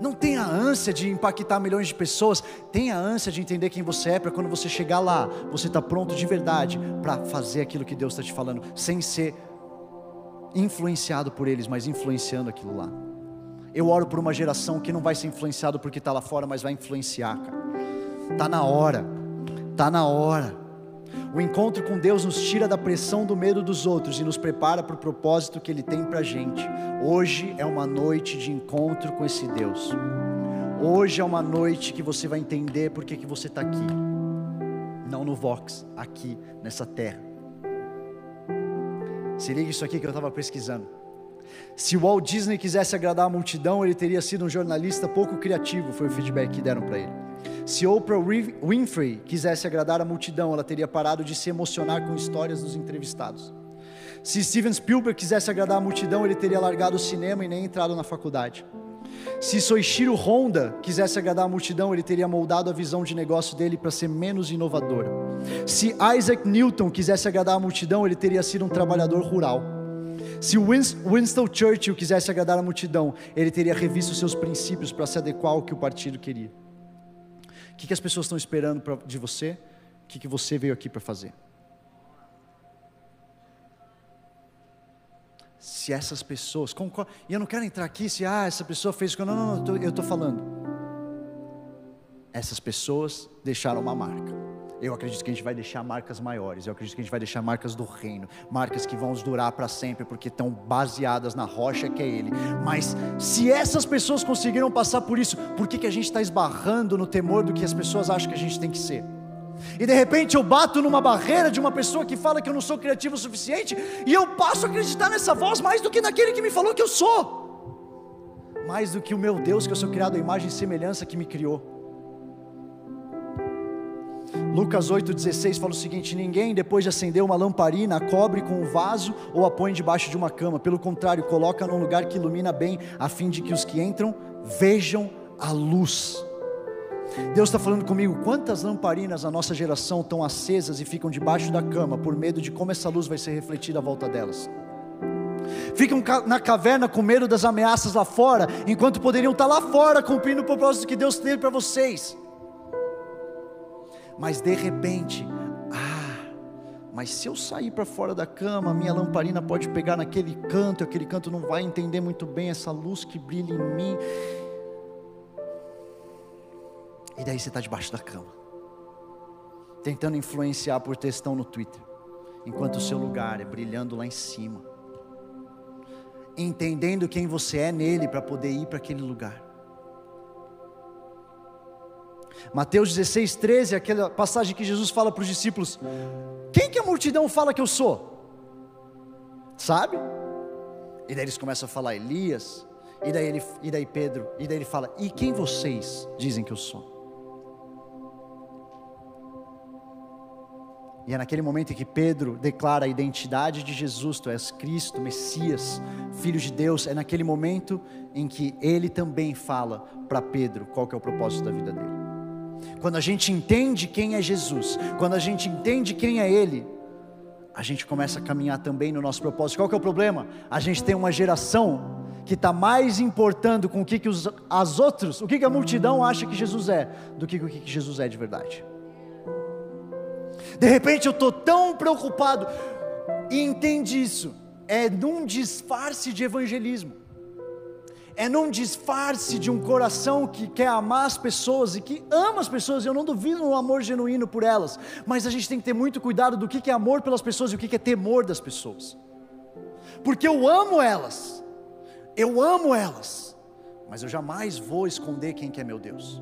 [SPEAKER 1] Não tenha ânsia de impactar milhões de pessoas, tenha ânsia de entender quem você é, para quando você chegar lá, você está pronto de verdade para fazer aquilo que Deus está te falando, sem ser influenciado por eles, mas influenciando aquilo lá. Eu oro por uma geração que não vai ser influenciado porque está lá fora, mas vai influenciar, cara. Tá na hora, tá na hora. O encontro com Deus nos tira da pressão do medo dos outros e nos prepara para o propósito que Ele tem para a gente. Hoje é uma noite de encontro com esse Deus. Hoje é uma noite que você vai entender por que, que você está aqui. Não no Vox, aqui, nessa terra. Se liga isso aqui que eu estava pesquisando. Se Walt Disney quisesse agradar a multidão, ele teria sido um jornalista pouco criativo, foi o feedback que deram para ele. Se Oprah Winfrey quisesse agradar a multidão, ela teria parado de se emocionar com histórias dos entrevistados. Se Steven Spielberg quisesse agradar a multidão, ele teria largado o cinema e nem entrado na faculdade. Se Soichiro Honda quisesse agradar a multidão, ele teria moldado a visão de negócio dele para ser menos inovadora. Se Isaac Newton quisesse agradar a multidão, ele teria sido um trabalhador rural. Se Winston Churchill quisesse agradar a multidão, ele teria revisto seus princípios para se adequar ao que o partido queria. Que, que as pessoas estão esperando pra, de você? O que, que você veio aqui para fazer? Se essas pessoas, e eu não quero entrar aqui se ah, essa pessoa fez isso, não, não, não, eu estou falando. Essas pessoas deixaram uma marca. Eu acredito que a gente vai deixar marcas maiores, eu acredito que a gente vai deixar marcas do reino, marcas que vão durar para sempre, porque estão baseadas na rocha que é Ele. Mas se essas pessoas conseguiram passar por isso, por que, que a gente está esbarrando no temor do que as pessoas acham que a gente tem que ser? E de repente eu bato numa barreira de uma pessoa que fala que eu não sou criativo o suficiente, e eu passo a acreditar nessa voz mais do que naquele que me falou que eu sou, mais do que o meu Deus, que eu sou criado à imagem e semelhança que me criou. Lucas 8,16 fala o seguinte: Ninguém, depois de acender uma lamparina, a cobre com um vaso ou a põe debaixo de uma cama. Pelo contrário, coloca num lugar que ilumina bem, a fim de que os que entram vejam a luz. Deus está falando comigo, quantas lamparinas a nossa geração estão acesas e ficam debaixo da cama, por medo de como essa luz vai ser refletida à volta delas. Ficam na caverna com medo das ameaças lá fora, enquanto poderiam estar lá fora cumprindo o propósito que Deus teve para vocês mas de repente, ah, mas se eu sair para fora da cama, minha lamparina pode pegar naquele canto, aquele canto não vai entender muito bem essa luz que brilha em mim. E daí você está debaixo da cama, tentando influenciar por textão no Twitter, enquanto o seu lugar é brilhando lá em cima, entendendo quem você é nele para poder ir para aquele lugar. Mateus 16, 13, aquela passagem que Jesus fala para os discípulos: Quem que a multidão fala que eu sou? Sabe? E daí eles começam a falar Elias, e daí, ele, e daí Pedro, e daí ele fala: E quem vocês dizem que eu sou? E é naquele momento em que Pedro declara a identidade de Jesus, tu és Cristo, Messias, Filho de Deus, é naquele momento em que ele também fala para Pedro qual que é o propósito da vida dele. Quando a gente entende quem é Jesus, quando a gente entende quem é Ele, a gente começa a caminhar também no nosso propósito. Qual que é o problema? A gente tem uma geração que está mais importando com o que, que os as outros, o que, que a multidão acha que Jesus é, do que o que, que Jesus é de verdade. De repente eu estou tão preocupado, e entende isso, é num disfarce de evangelismo é num disfarce de um coração que quer amar as pessoas e que ama as pessoas, eu não duvido no amor genuíno por elas, mas a gente tem que ter muito cuidado do que é amor pelas pessoas e o que é temor das pessoas, porque eu amo elas, eu amo elas, mas eu jamais vou esconder quem que é meu Deus.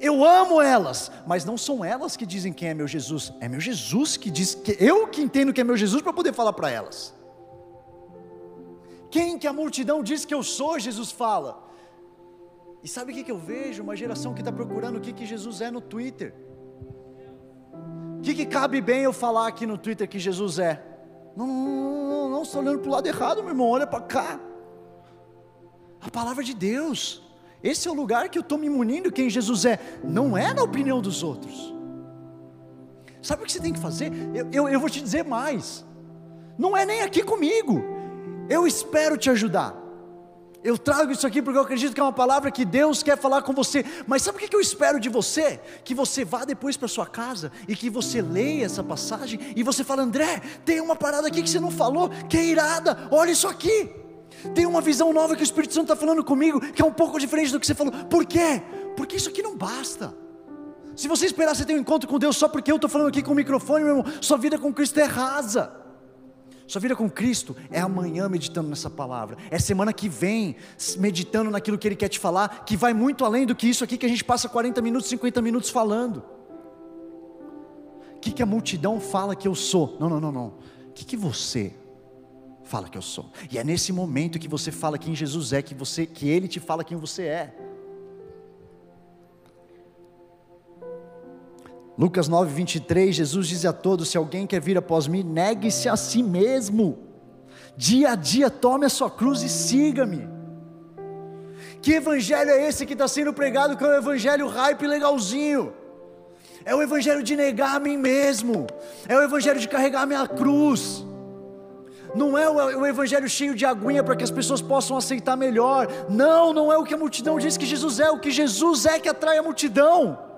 [SPEAKER 1] Eu amo elas, mas não são elas que dizem quem é meu Jesus, é meu Jesus que diz que eu que entendo que é meu Jesus para poder falar para elas. Quem que a multidão diz que eu sou, Jesus fala. E sabe o que, que eu vejo? Uma geração que está procurando o que, que Jesus é no Twitter. O que, que cabe bem eu falar aqui no Twitter que Jesus é? Não, não, não, não, estou olhando para o lado errado, meu irmão, olha para cá. A palavra de Deus. Esse é o lugar que eu estou me munindo quem Jesus é. Não é na opinião dos outros. Sabe o que você tem que fazer? Eu, eu, eu vou te dizer mais. Não é nem aqui comigo eu espero te ajudar. Eu trago isso aqui porque eu acredito que é uma palavra que Deus quer falar com você. Mas sabe o que eu espero de você? Que você vá depois para sua casa e que você leia essa passagem e você fala: André, tem uma parada aqui que você não falou, que é irada, olha isso aqui. Tem uma visão nova que o Espírito Santo está falando comigo, que é um pouco diferente do que você falou. Por quê? Porque isso aqui não basta. Se você esperar você ter um encontro com Deus só porque eu estou falando aqui com o microfone, meu irmão, sua vida com Cristo é rasa. Sua vida com Cristo é amanhã meditando nessa palavra, é semana que vem meditando naquilo que Ele quer te falar, que vai muito além do que isso aqui que a gente passa 40 minutos, 50 minutos falando. O que, que a multidão fala que eu sou? Não, não, não, não. O que, que você fala que eu sou? E é nesse momento que você fala quem Jesus é, que, você, que Ele te fala quem você é. Lucas 9, 23, Jesus diz a todos: Se alguém quer vir após mim, negue-se a si mesmo, dia a dia tome a sua cruz e siga-me. Que evangelho é esse que está sendo pregado, que é o evangelho hype legalzinho? É o evangelho de negar a mim mesmo, é o evangelho de carregar a minha cruz. Não é o evangelho cheio de aguinha para que as pessoas possam aceitar melhor. Não, não é o que a multidão diz que Jesus é, o que Jesus é que atrai a multidão.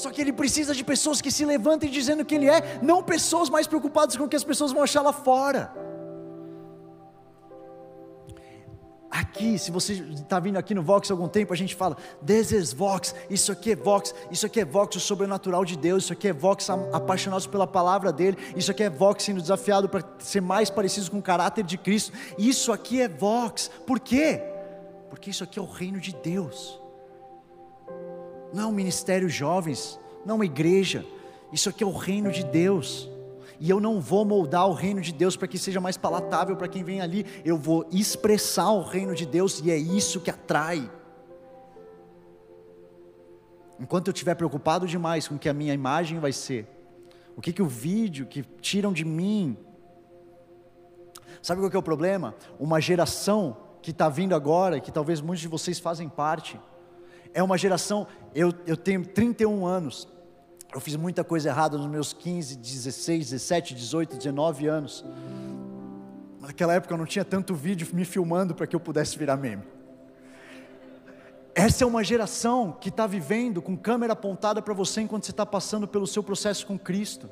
[SPEAKER 1] Só que ele precisa de pessoas que se levantem dizendo que ele é, não pessoas mais preocupadas com o que as pessoas vão achar lá fora. Aqui, se você está vindo aqui no Vox há algum tempo, a gente fala, this is Vox, isso aqui é Vox, isso aqui é Vox, o sobrenatural de Deus, isso aqui é Vox apaixonados pela palavra dele, isso aqui é Vox sendo desafiado para ser mais parecido com o caráter de Cristo, isso aqui é Vox, por quê? Porque isso aqui é o reino de Deus não é um ministério jovens, não é uma igreja, isso aqui é o reino de Deus. E eu não vou moldar o reino de Deus para que seja mais palatável para quem vem ali, eu vou expressar o reino de Deus e é isso que atrai. Enquanto eu estiver preocupado demais com o que a minha imagem vai ser, o que, que o vídeo que tiram de mim, sabe qual que é o problema? Uma geração que está vindo agora, que talvez muitos de vocês fazem parte, é uma geração, eu, eu tenho 31 anos, eu fiz muita coisa errada nos meus 15, 16, 17, 18, 19 anos. Naquela época eu não tinha tanto vídeo me filmando para que eu pudesse virar meme. Essa é uma geração que está vivendo com câmera apontada para você enquanto você está passando pelo seu processo com Cristo.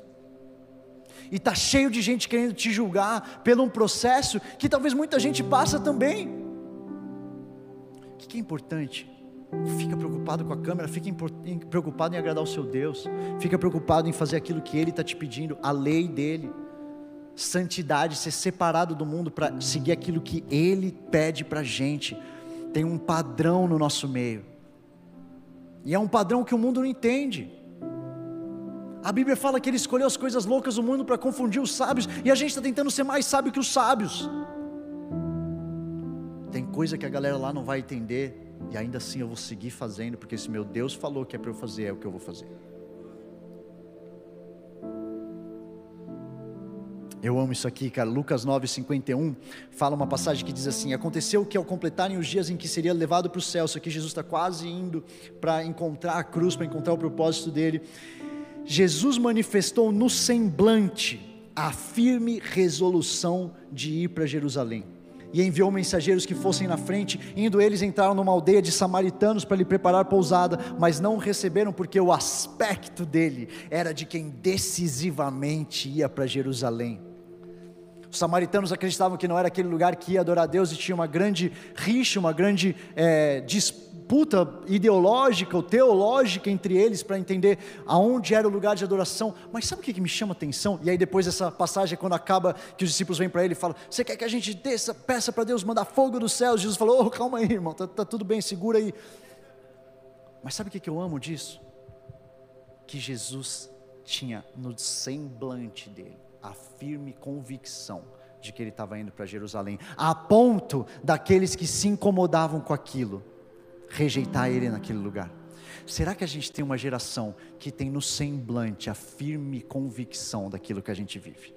[SPEAKER 1] E está cheio de gente querendo te julgar pelo um processo que talvez muita gente passa também. O que é importante? Fica preocupado com a câmera, fica preocupado em agradar o seu Deus, fica preocupado em fazer aquilo que Ele está te pedindo, a lei dele, santidade, ser separado do mundo para seguir aquilo que Ele pede para a gente. Tem um padrão no nosso meio, e é um padrão que o mundo não entende. A Bíblia fala que Ele escolheu as coisas loucas do mundo para confundir os sábios, e a gente está tentando ser mais sábio que os sábios. Tem coisa que a galera lá não vai entender, e ainda assim eu vou seguir fazendo, porque se meu Deus falou que é para eu fazer, é o que eu vou fazer. Eu amo isso aqui, cara. Lucas 9,51 fala uma passagem que diz assim: Aconteceu que ao completarem os dias em que seria levado para o céu, isso aqui Jesus está quase indo para encontrar a cruz, para encontrar o propósito dele. Jesus manifestou no semblante a firme resolução de ir para Jerusalém. E enviou mensageiros que fossem na frente, indo eles entraram numa aldeia de samaritanos para lhe preparar pousada, mas não o receberam porque o aspecto dele era de quem decisivamente ia para Jerusalém. Os samaritanos acreditavam que não era aquele lugar que ia adorar a Deus e tinha uma grande rixa, uma grande é, disputa ideológica ou teológica entre eles para entender aonde era o lugar de adoração. Mas sabe o que, me chama atenção? E aí depois essa passagem, quando acaba, que os discípulos vêm para ele e falam: Você quer que a gente desça, peça para Deus mandar fogo dos céus? Jesus falou: oh, Calma aí, irmão, tá, tá tudo bem, segura aí. Mas sabe o que eu amo disso? Que Jesus tinha no semblante dele a firme convicção de que ele estava indo para Jerusalém, a ponto daqueles que se incomodavam com aquilo rejeitar ele naquele lugar. Será que a gente tem uma geração que tem no semblante a firme convicção daquilo que a gente vive?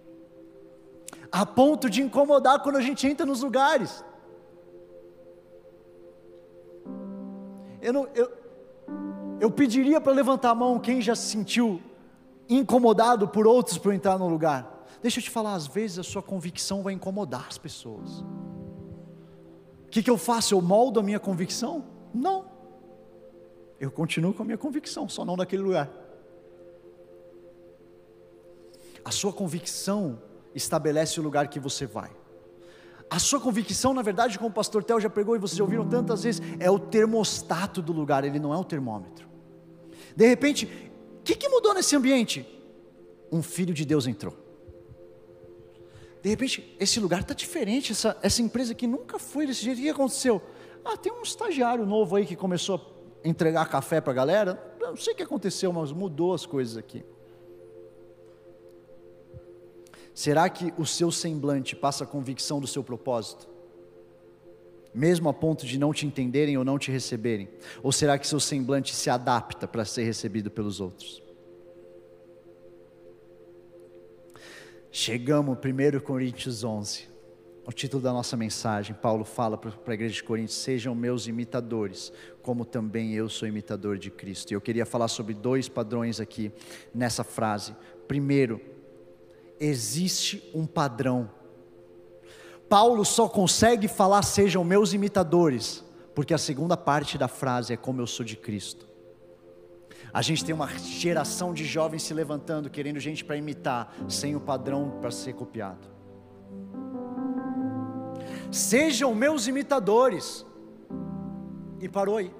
[SPEAKER 1] A ponto de incomodar quando a gente entra nos lugares. Eu, não, eu, eu pediria para levantar a mão quem já se sentiu incomodado por outros por entrar no lugar. Deixa eu te falar, às vezes a sua convicção vai incomodar as pessoas. O que, que eu faço? Eu moldo a minha convicção? Não. Eu continuo com a minha convicção, só não naquele lugar. A sua convicção estabelece o lugar que você vai. A sua convicção, na verdade, como o pastor Tel já pregou e vocês já ouviram tantas vezes, é o termostato do lugar, ele não é o termômetro. De repente, o que, que mudou nesse ambiente? Um filho de Deus entrou. De repente, esse lugar está diferente, essa, essa empresa que nunca foi desse jeito, o que aconteceu? Ah, tem um estagiário novo aí que começou a entregar café para a galera. Não sei o que aconteceu, mas mudou as coisas aqui. Será que o seu semblante passa a convicção do seu propósito? Mesmo a ponto de não te entenderem ou não te receberem? Ou será que seu semblante se adapta para ser recebido pelos outros? Chegamos, 1 Coríntios 11. O título da nossa mensagem, Paulo fala para a igreja de Coríntios: sejam meus imitadores, como também eu sou imitador de Cristo. E eu queria falar sobre dois padrões aqui nessa frase. Primeiro, existe um padrão. Paulo só consegue falar sejam meus imitadores, porque a segunda parte da frase é como eu sou de Cristo. A gente tem uma geração de jovens se levantando, querendo gente para imitar, sem o padrão para ser copiado. Sejam meus imitadores. E parou aí.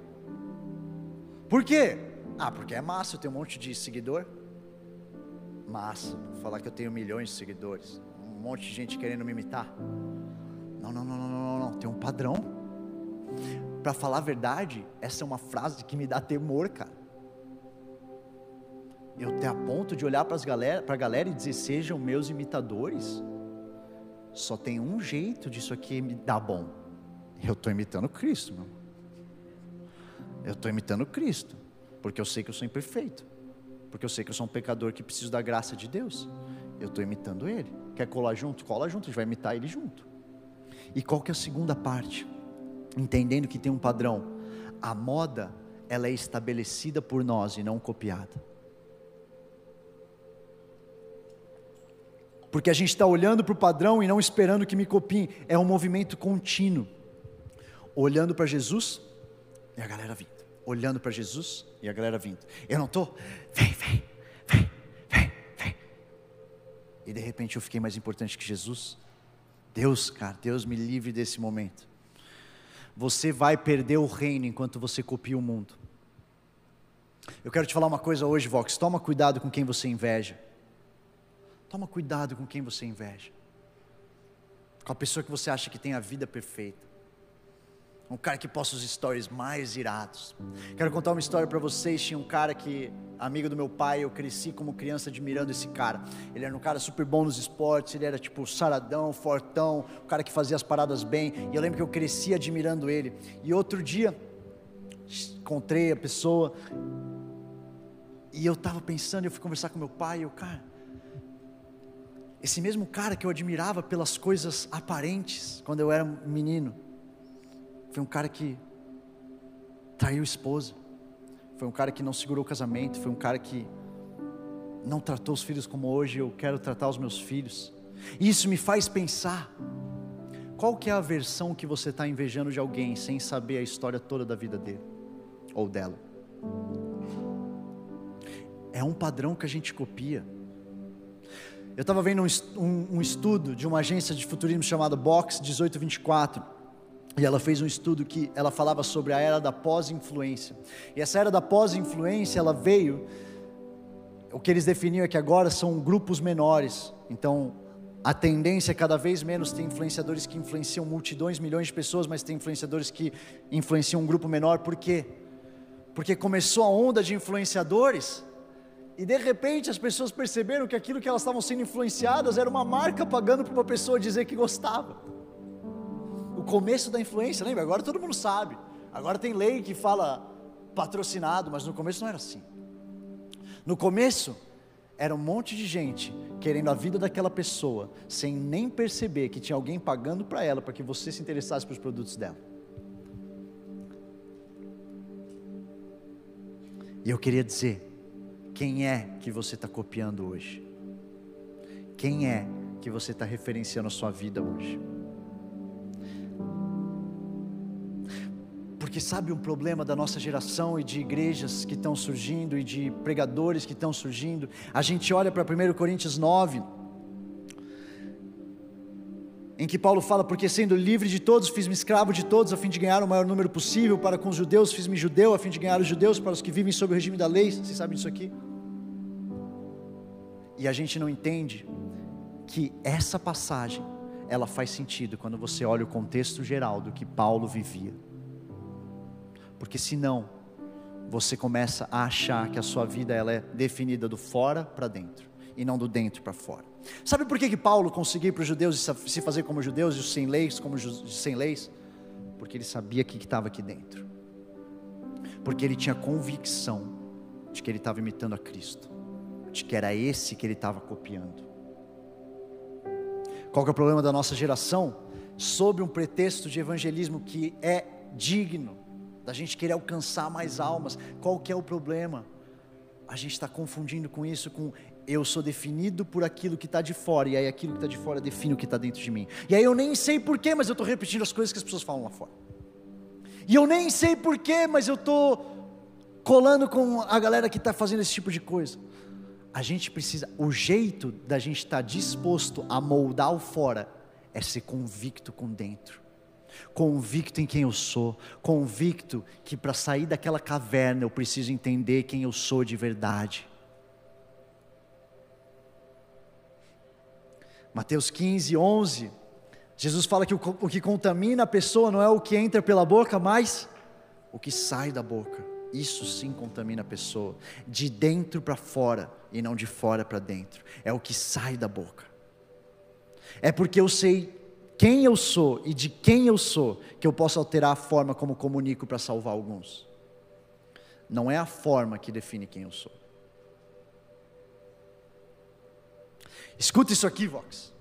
[SPEAKER 1] Por quê? Ah, porque é massa, eu tenho um monte de seguidor. Massa, falar que eu tenho milhões de seguidores. Um monte de gente querendo me imitar. Não, não, não, não, não, não, tem um padrão. Para falar a verdade, essa é uma frase que me dá temor, cara eu ter a ponto de olhar para a galera e dizer: sejam meus imitadores. Só tem um jeito disso aqui me dar bom. Eu estou imitando Cristo, meu. Eu estou imitando Cristo, porque eu sei que eu sou imperfeito, porque eu sei que eu sou um pecador que preciso da graça de Deus. Eu estou imitando Ele. Quer colar junto? Cola junto, a gente vai imitar Ele junto. E qual que é a segunda parte? Entendendo que tem um padrão. A moda, ela é estabelecida por nós e não copiada. Porque a gente está olhando para o padrão e não esperando que me copiem, é um movimento contínuo. Olhando para Jesus e a galera vindo, olhando para Jesus e a galera vindo. Eu não estou, vem, vem, vem, vem, vem. E de repente eu fiquei mais importante que Jesus. Deus, cara, Deus me livre desse momento. Você vai perder o reino enquanto você copia o mundo. Eu quero te falar uma coisa hoje, Vox. Toma cuidado com quem você inveja. Toma cuidado com quem você inveja. Com a pessoa que você acha que tem a vida perfeita. Um cara que posta os stories mais irados. Quero contar uma história para vocês. Tinha um cara que, amigo do meu pai, eu cresci como criança admirando esse cara. Ele era um cara super bom nos esportes, ele era tipo saradão, fortão, o cara que fazia as paradas bem. E eu lembro que eu cresci admirando ele. E outro dia, encontrei a pessoa, e eu estava pensando, eu fui conversar com meu pai, e eu, cara, esse mesmo cara que eu admirava pelas coisas aparentes quando eu era menino, foi um cara que traiu a esposa, foi um cara que não segurou o casamento, foi um cara que não tratou os filhos como hoje eu quero tratar os meus filhos. Isso me faz pensar. Qual que é a versão que você está invejando de alguém sem saber a história toda da vida dele ou dela? É um padrão que a gente copia. Eu estava vendo um, um, um, estudo de uma agência de futurismo chamada Box 1824. E ela fez um estudo que ela falava sobre a era da pós-influência. E essa era da pós-influência, ela veio. O que eles definiam é que agora são grupos menores. Então, a tendência é cada vez menos ter influenciadores que influenciam multidões, milhões de pessoas, mas tem influenciadores que influenciam um grupo menor. Por quê? Porque começou a onda de influenciadores e de repente as pessoas perceberam que aquilo que elas estavam sendo influenciadas era uma marca pagando para uma pessoa dizer que gostava. O começo da influência, lembra? Agora todo mundo sabe. Agora tem lei que fala patrocinado, mas no começo não era assim. No começo era um monte de gente querendo a vida daquela pessoa, sem nem perceber que tinha alguém pagando para ela para que você se interessasse pelos produtos dela. E eu queria dizer, quem é que você está copiando hoje? Quem é que você está referenciando a sua vida hoje? Porque sabe um problema da nossa geração e de igrejas que estão surgindo e de pregadores que estão surgindo? A gente olha para 1 Coríntios 9, em que Paulo fala: Porque sendo livre de todos, fiz-me escravo de todos, a fim de ganhar o maior número possível. Para com os judeus, fiz-me judeu, a fim de ganhar os judeus, para os que vivem sob o regime da lei. Vocês sabem disso aqui? E a gente não entende que essa passagem, ela faz sentido quando você olha o contexto geral do que Paulo vivia. Porque senão, você começa a achar que a sua vida ela é definida do fora para dentro e não do dentro para fora. Sabe por que, que Paulo conseguiu para os judeus se fazer como judeus e os sem leis como os sem leis? Porque ele sabia o que estava aqui dentro. Porque ele tinha convicção de que ele estava imitando a Cristo, de que era esse que ele estava copiando. Qual é o problema da nossa geração? Sob um pretexto de evangelismo que é digno, da gente querer alcançar mais almas. Qual que é o problema? A gente está confundindo com isso com eu sou definido por aquilo que está de fora, e aí aquilo que está de fora define o que está dentro de mim. E aí eu nem sei porquê, mas eu estou repetindo as coisas que as pessoas falam lá fora. E eu nem sei porquê, mas eu estou colando com a galera que está fazendo esse tipo de coisa. A gente precisa, o jeito da gente estar tá disposto a moldar o fora é ser convicto com dentro convicto em quem eu sou, convicto que para sair daquela caverna eu preciso entender quem eu sou de verdade. Mateus 15, 11, Jesus fala que o, o que contamina a pessoa não é o que entra pela boca, mas o que sai da boca. Isso sim contamina a pessoa, de dentro para fora e não de fora para dentro. É o que sai da boca. É porque eu sei quem eu sou e de quem eu sou que eu posso alterar a forma como comunico para salvar alguns. Não é a forma que define quem eu sou. Escuta isso aqui, Vox.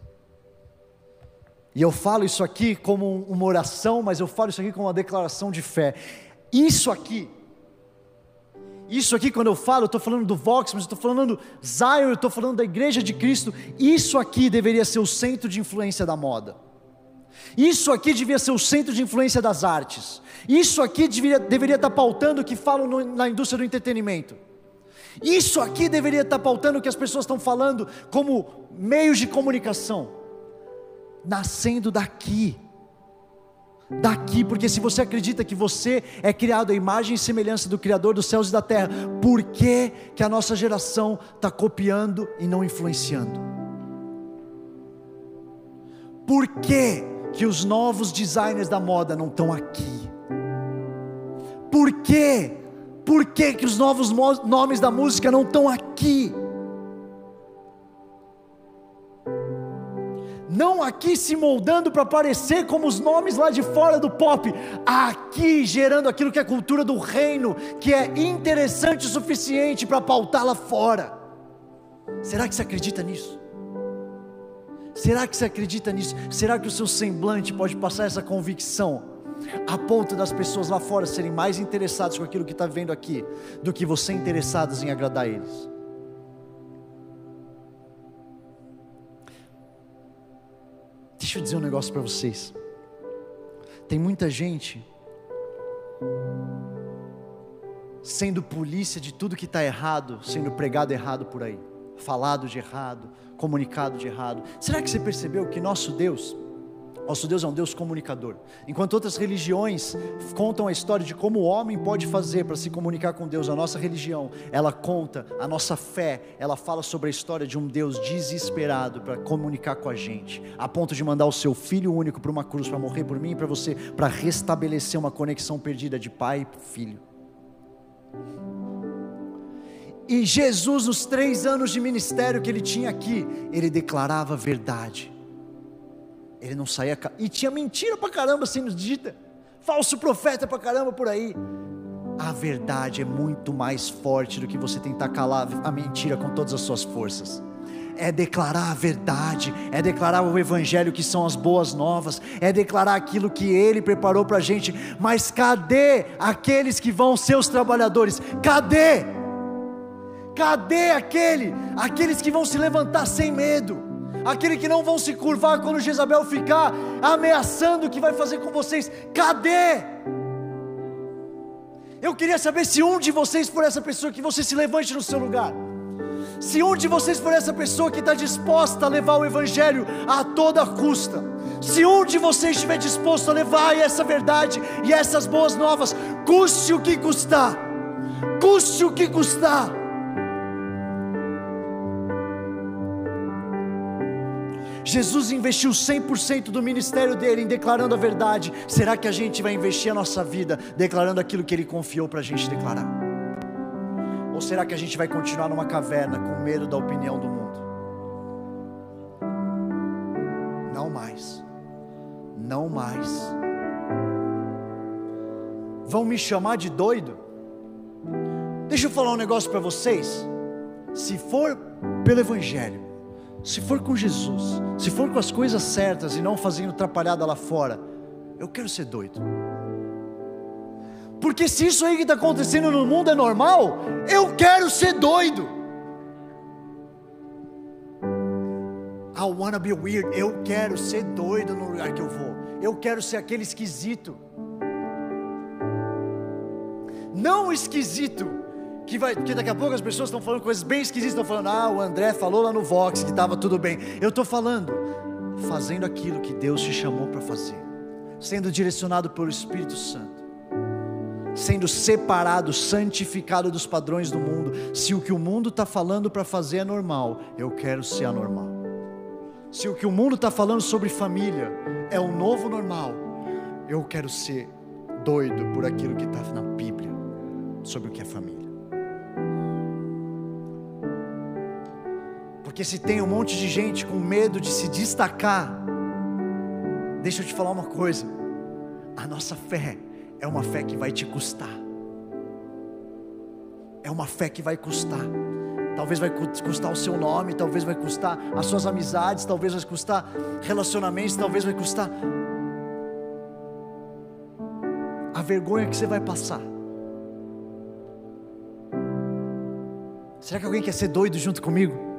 [SPEAKER 1] E eu falo isso aqui como uma oração, mas eu falo isso aqui como uma declaração de fé. Isso aqui, isso aqui, quando eu falo, eu estou falando do Vox, mas eu estou falando Zion, eu estou falando da Igreja de Cristo. Isso aqui deveria ser o centro de influência da moda. Isso aqui devia ser o centro de influência das artes. Isso aqui deveria, deveria estar pautando o que falam no, na indústria do entretenimento. Isso aqui deveria estar pautando o que as pessoas estão falando como meios de comunicação. Nascendo daqui. Daqui, porque se você acredita que você é criado à imagem e semelhança do Criador dos céus e da terra, por que, que a nossa geração está copiando e não influenciando? Por que que os novos designers da moda não estão aqui? Por quê? Por que, que os novos nomes da música não estão aqui? Não aqui se moldando para parecer como os nomes lá de fora do pop, aqui gerando aquilo que é cultura do reino, que é interessante o suficiente para pautar lá fora. Será que você acredita nisso? Será que você acredita nisso? Será que o seu semblante pode passar essa convicção? A ponto das pessoas lá fora serem mais interessadas com aquilo que está vendo aqui, do que você interessadas em agradar eles. Deixa eu dizer um negócio para vocês. Tem muita gente sendo polícia de tudo que está errado, sendo pregado errado por aí, falado de errado, comunicado de errado. Será que você percebeu que nosso Deus, nosso Deus é um Deus comunicador. Enquanto outras religiões contam a história de como o homem pode fazer para se comunicar com Deus, a nossa religião, ela conta, a nossa fé, ela fala sobre a história de um Deus desesperado para comunicar com a gente, a ponto de mandar o seu filho único para uma cruz para morrer por mim e para você, para restabelecer uma conexão perdida de pai e filho. E Jesus, nos três anos de ministério que ele tinha aqui, ele declarava verdade. Ele não saía. E tinha mentira pra caramba sendo dita. Falso profeta pra caramba por aí. A verdade é muito mais forte do que você tentar calar a mentira com todas as suas forças é declarar a verdade, é declarar o Evangelho que são as boas novas, é declarar aquilo que Ele preparou para a gente. Mas cadê aqueles que vão ser os trabalhadores? Cadê? Cadê aquele, aqueles que vão se levantar sem medo? Aquele que não vão se curvar quando Jezabel ficar ameaçando o que vai fazer com vocês. Cadê? Eu queria saber se um de vocês for essa pessoa que você se levante no seu lugar. Se um de vocês for essa pessoa que está disposta a levar o Evangelho a toda custa, se um de vocês estiver disposto a levar essa verdade e essas boas novas, custe o que custar, custe o que custar. Jesus investiu 100% do ministério dele em declarando a verdade. Será que a gente vai investir a nossa vida declarando aquilo que ele confiou para a gente declarar? Ou será que a gente vai continuar numa caverna com medo da opinião do mundo? Não mais. Não mais. Vão me chamar de doido? Deixa eu falar um negócio para vocês. Se for pelo Evangelho, se for com Jesus, se for com as coisas certas e não fazendo atrapalhada lá fora, eu quero ser doido. Porque se isso aí que está acontecendo no mundo é normal, eu quero ser doido. I wanna be weird. Eu quero ser doido no lugar que eu vou. Eu quero ser aquele esquisito. Não esquisito que vai, daqui a pouco as pessoas estão falando coisas bem esquisitas, estão falando, ah, o André falou lá no Vox que estava tudo bem. Eu estou falando, fazendo aquilo que Deus te chamou para fazer, sendo direcionado pelo Espírito Santo sendo separado, santificado dos padrões do mundo. Se o que o mundo está falando para fazer é normal, eu quero ser anormal. Se o que o mundo está falando sobre família é o novo normal, eu quero ser doido por aquilo que está na Bíblia sobre o que é família. Porque se tem um monte de gente com medo de se destacar, deixa eu te falar uma coisa: a nossa fé é uma fé que vai te custar. É uma fé que vai custar. Talvez vai custar o seu nome, talvez vai custar as suas amizades, talvez vai custar relacionamentos, talvez vai custar a vergonha que você vai passar. Será que alguém quer ser doido junto comigo?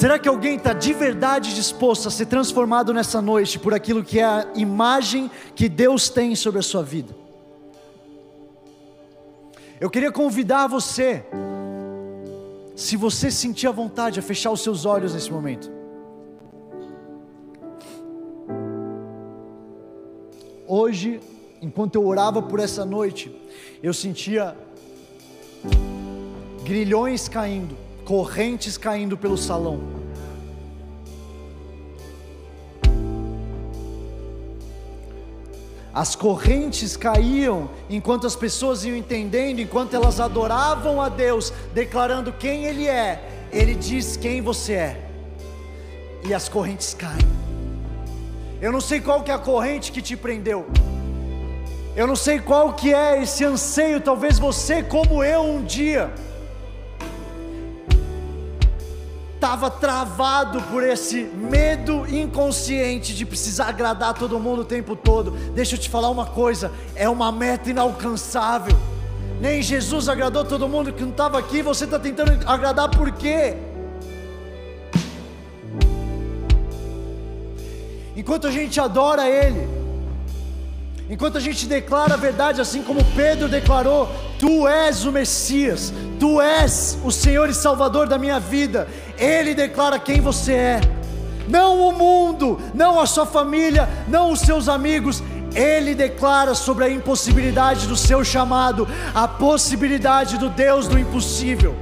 [SPEAKER 1] Será que alguém está de verdade disposto a ser transformado nessa noite por aquilo que é a imagem que Deus tem sobre a sua vida? Eu queria convidar você, se você sentir a vontade, a fechar os seus olhos nesse momento. Hoje, enquanto eu orava por essa noite, eu sentia grilhões caindo correntes caindo pelo salão. As correntes caíam enquanto as pessoas iam entendendo, enquanto elas adoravam a Deus, declarando quem Ele é. Ele diz quem você é, e as correntes caem. Eu não sei qual que é a corrente que te prendeu. Eu não sei qual que é esse anseio, talvez você como eu um dia estava travado por esse medo inconsciente de precisar agradar todo mundo o tempo todo. Deixa eu te falar uma coisa: é uma meta inalcançável. Nem Jesus agradou todo mundo que não estava aqui. Você está tentando agradar por quê? enquanto a gente adora Ele, enquanto a gente declara a verdade, assim como Pedro declarou: Tu és o Messias, Tu és o Senhor e Salvador da minha vida. Ele declara quem você é, não o mundo, não a sua família, não os seus amigos. Ele declara sobre a impossibilidade do seu chamado, a possibilidade do Deus do impossível.